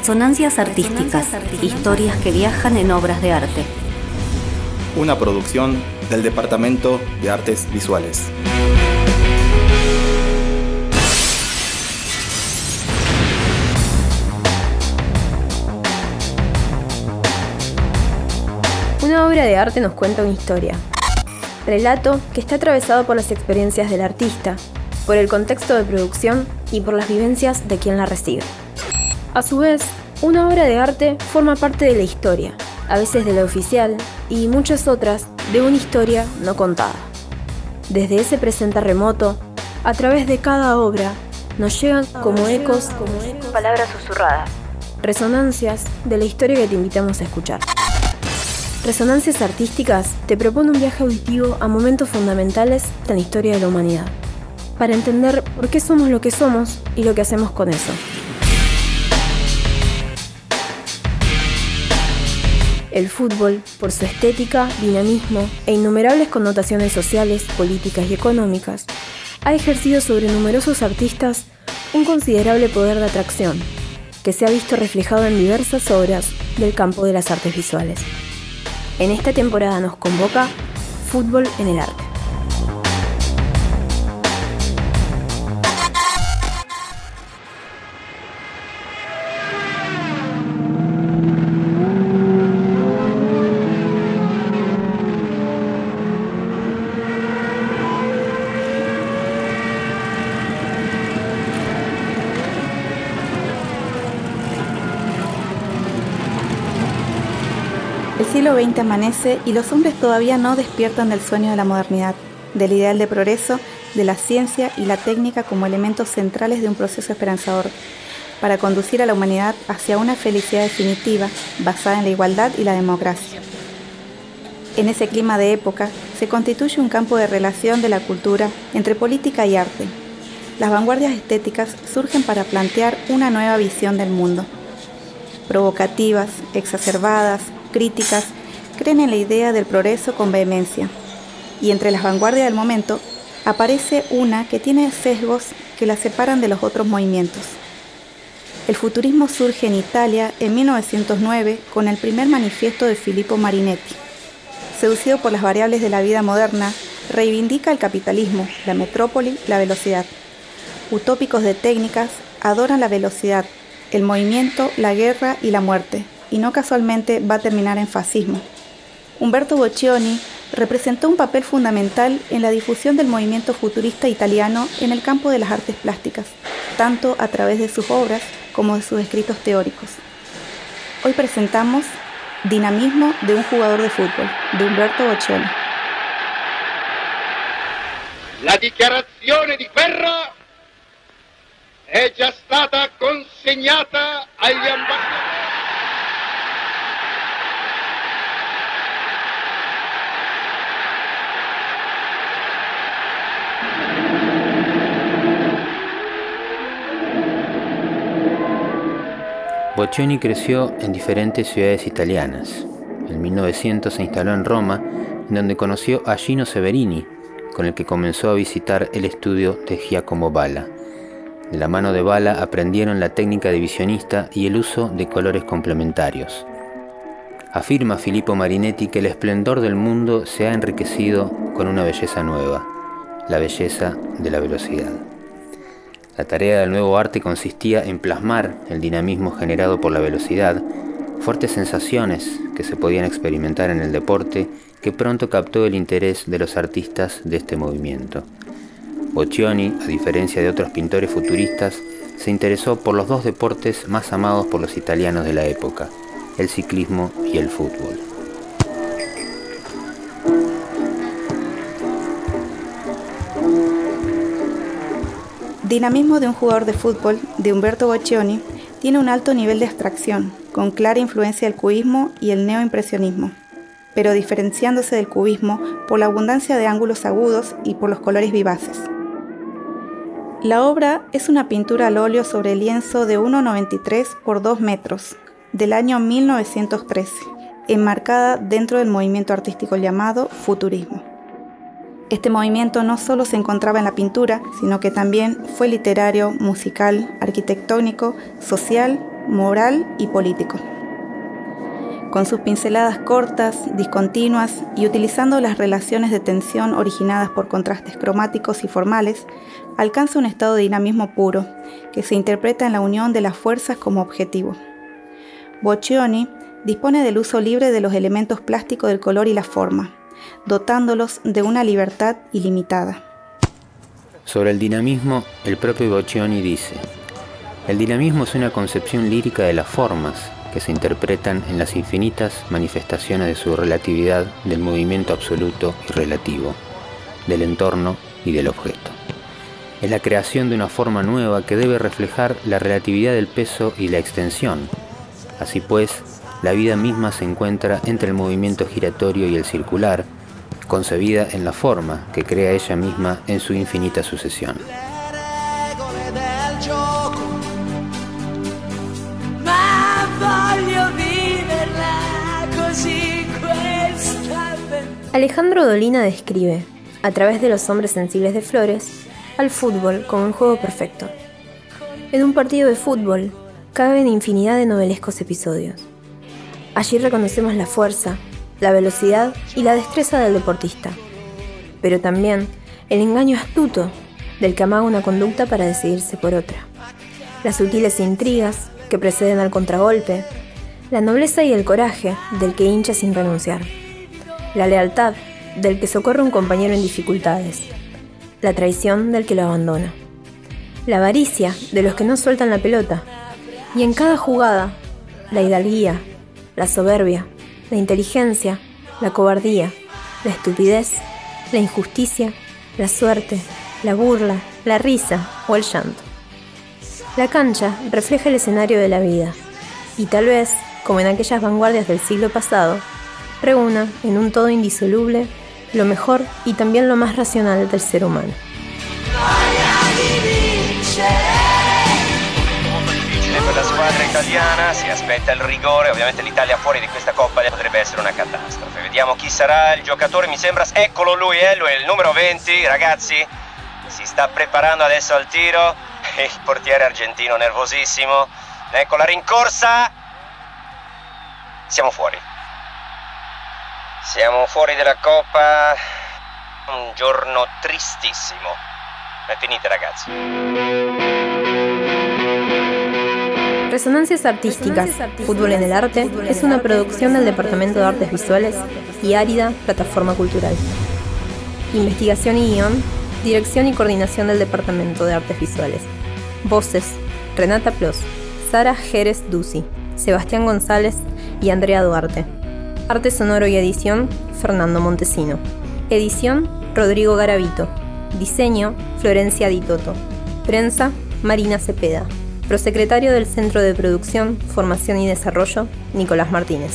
Resonancias artísticas, historias que viajan en obras de arte. Una producción del Departamento de Artes Visuales. Una obra de arte nos cuenta una historia. Relato que está atravesado por las experiencias del artista, por el contexto de producción y por las vivencias de quien la recibe. A su vez, una obra de arte forma parte de la historia, a veces de la oficial y muchas otras de una historia no contada. Desde ese presente remoto, a través de cada obra, nos llegan como ecos, como palabras susurradas, resonancias de la historia que te invitamos a escuchar. Resonancias Artísticas te propone un viaje auditivo a momentos fundamentales de la historia de la humanidad, para entender por qué somos lo que somos y lo que hacemos con eso. El fútbol, por su estética, dinamismo e innumerables connotaciones sociales, políticas y económicas, ha ejercido sobre numerosos artistas un considerable poder de atracción, que se ha visto reflejado en diversas obras del campo de las artes visuales. En esta temporada nos convoca Fútbol en el Arte. El siglo XX amanece y los hombres todavía no despiertan del sueño de la modernidad, del ideal de progreso, de la ciencia y la técnica como elementos centrales de un proceso esperanzador, para conducir a la humanidad hacia una felicidad definitiva basada en la igualdad y la democracia. En ese clima de época se constituye un campo de relación de la cultura entre política y arte. Las vanguardias estéticas surgen para plantear una nueva visión del mundo. Provocativas, exacerbadas, críticas, creen en la idea del progreso con vehemencia. Y entre las vanguardias del momento aparece una que tiene sesgos que la separan de los otros movimientos. El futurismo surge en Italia en 1909 con el primer manifiesto de Filippo Marinetti. Seducido por las variables de la vida moderna, reivindica el capitalismo, la metrópoli, la velocidad. Utópicos de técnicas adoran la velocidad, el movimiento, la guerra y la muerte, y no casualmente va a terminar en fascismo. Humberto Boccioni representó un papel fundamental en la difusión del movimiento futurista italiano en el campo de las artes plásticas, tanto a través de sus obras como de sus escritos teóricos. Hoy presentamos Dinamismo de un jugador de fútbol, de Humberto Boccioni. La dichiarazione di guerra è già stata consegnata agli ambasciatori. Boccioni creció en diferentes ciudades italianas. En 1900 se instaló en Roma, donde conoció a Gino Severini, con el que comenzó a visitar el estudio de Giacomo Balla. De la mano de Balla aprendieron la técnica de visionista y el uso de colores complementarios. Afirma Filippo Marinetti que el esplendor del mundo se ha enriquecido con una belleza nueva, la belleza de la velocidad. La tarea del nuevo arte consistía en plasmar el dinamismo generado por la velocidad, fuertes sensaciones que se podían experimentar en el deporte que pronto captó el interés de los artistas de este movimiento. Boccioni, a diferencia de otros pintores futuristas, se interesó por los dos deportes más amados por los italianos de la época, el ciclismo y el fútbol. Dinamismo de un jugador de fútbol, de Humberto Boccioni, tiene un alto nivel de abstracción, con clara influencia del cubismo y el neoimpresionismo, pero diferenciándose del cubismo por la abundancia de ángulos agudos y por los colores vivaces. La obra es una pintura al óleo sobre lienzo de 1,93 por 2 metros, del año 1913, enmarcada dentro del movimiento artístico llamado futurismo. Este movimiento no solo se encontraba en la pintura, sino que también fue literario, musical, arquitectónico, social moral y político. Con sus pinceladas cortas, discontinuas y utilizando las relaciones de tensión originadas por contrastes cromáticos y formales, alcanza un estado de dinamismo puro, que se interpreta en la unión de las fuerzas como objetivo. Boccioni dispone del uso libre de los elementos plásticos del color y la forma, dotándolos de una libertad ilimitada. Sobre el dinamismo, el propio Boccioni dice, el dinamismo es una concepción lírica de las formas que se interpretan en las infinitas manifestaciones de su relatividad del movimiento absoluto y relativo, del entorno y del objeto. Es la creación de una forma nueva que debe reflejar la relatividad del peso y la extensión. Así pues, la vida misma se encuentra entre el movimiento giratorio y el circular, concebida en la forma que crea ella misma en su infinita sucesión. Alejandro Dolina describe, a través de los hombres sensibles de Flores, al fútbol como un juego perfecto. En un partido de fútbol caben infinidad de novelescos episodios. Allí reconocemos la fuerza, la velocidad y la destreza del deportista, pero también el engaño astuto del que amaga una conducta para decidirse por otra, las sutiles intrigas que preceden al contragolpe, la nobleza y el coraje del que hincha sin renunciar la lealtad del que socorre a un compañero en dificultades, la traición del que lo abandona, la avaricia de los que no sueltan la pelota, y en cada jugada, la hidalguía, la soberbia, la inteligencia, la cobardía, la estupidez, la injusticia, la suerte, la burla, la risa o el llanto. La cancha refleja el escenario de la vida, y tal vez, como en aquellas vanguardias del siglo pasado, reúna en un todo indisoluble lo mejor y también lo más racional del ser humano. La squadra italiana, si aspetta il rigore, ovviamente l'Italia fuori di questa coppa potrebbe essere una catastrofe. Vediamo chi sarà il giocatore, mi sembra, eccolo lui, eh, lui è il numero 20, ragazzi, si sta preparando adesso al tiro, il portiere argentino nervosissimo, ecco la rincorsa, siamo fuori. Siamo fuori della Coppa, un giorno tristissimo. È finita ragazzi. Resonancias Artísticas, Fútbol en el Arte, es una producción del Departamento de Artes Visuales y Árida Plataforma Cultural. Investigación y guion, dirección y coordinación del Departamento de Artes Visuales. Voces, Renata Plos, Sara Jerez Duci, Sebastián González y Andrea Duarte. Arte sonoro y edición, Fernando Montesino. Edición, Rodrigo Garavito. Diseño, Florencia Ditoto. Prensa, Marina Cepeda. Prosecretario del Centro de Producción, Formación y Desarrollo, Nicolás Martínez.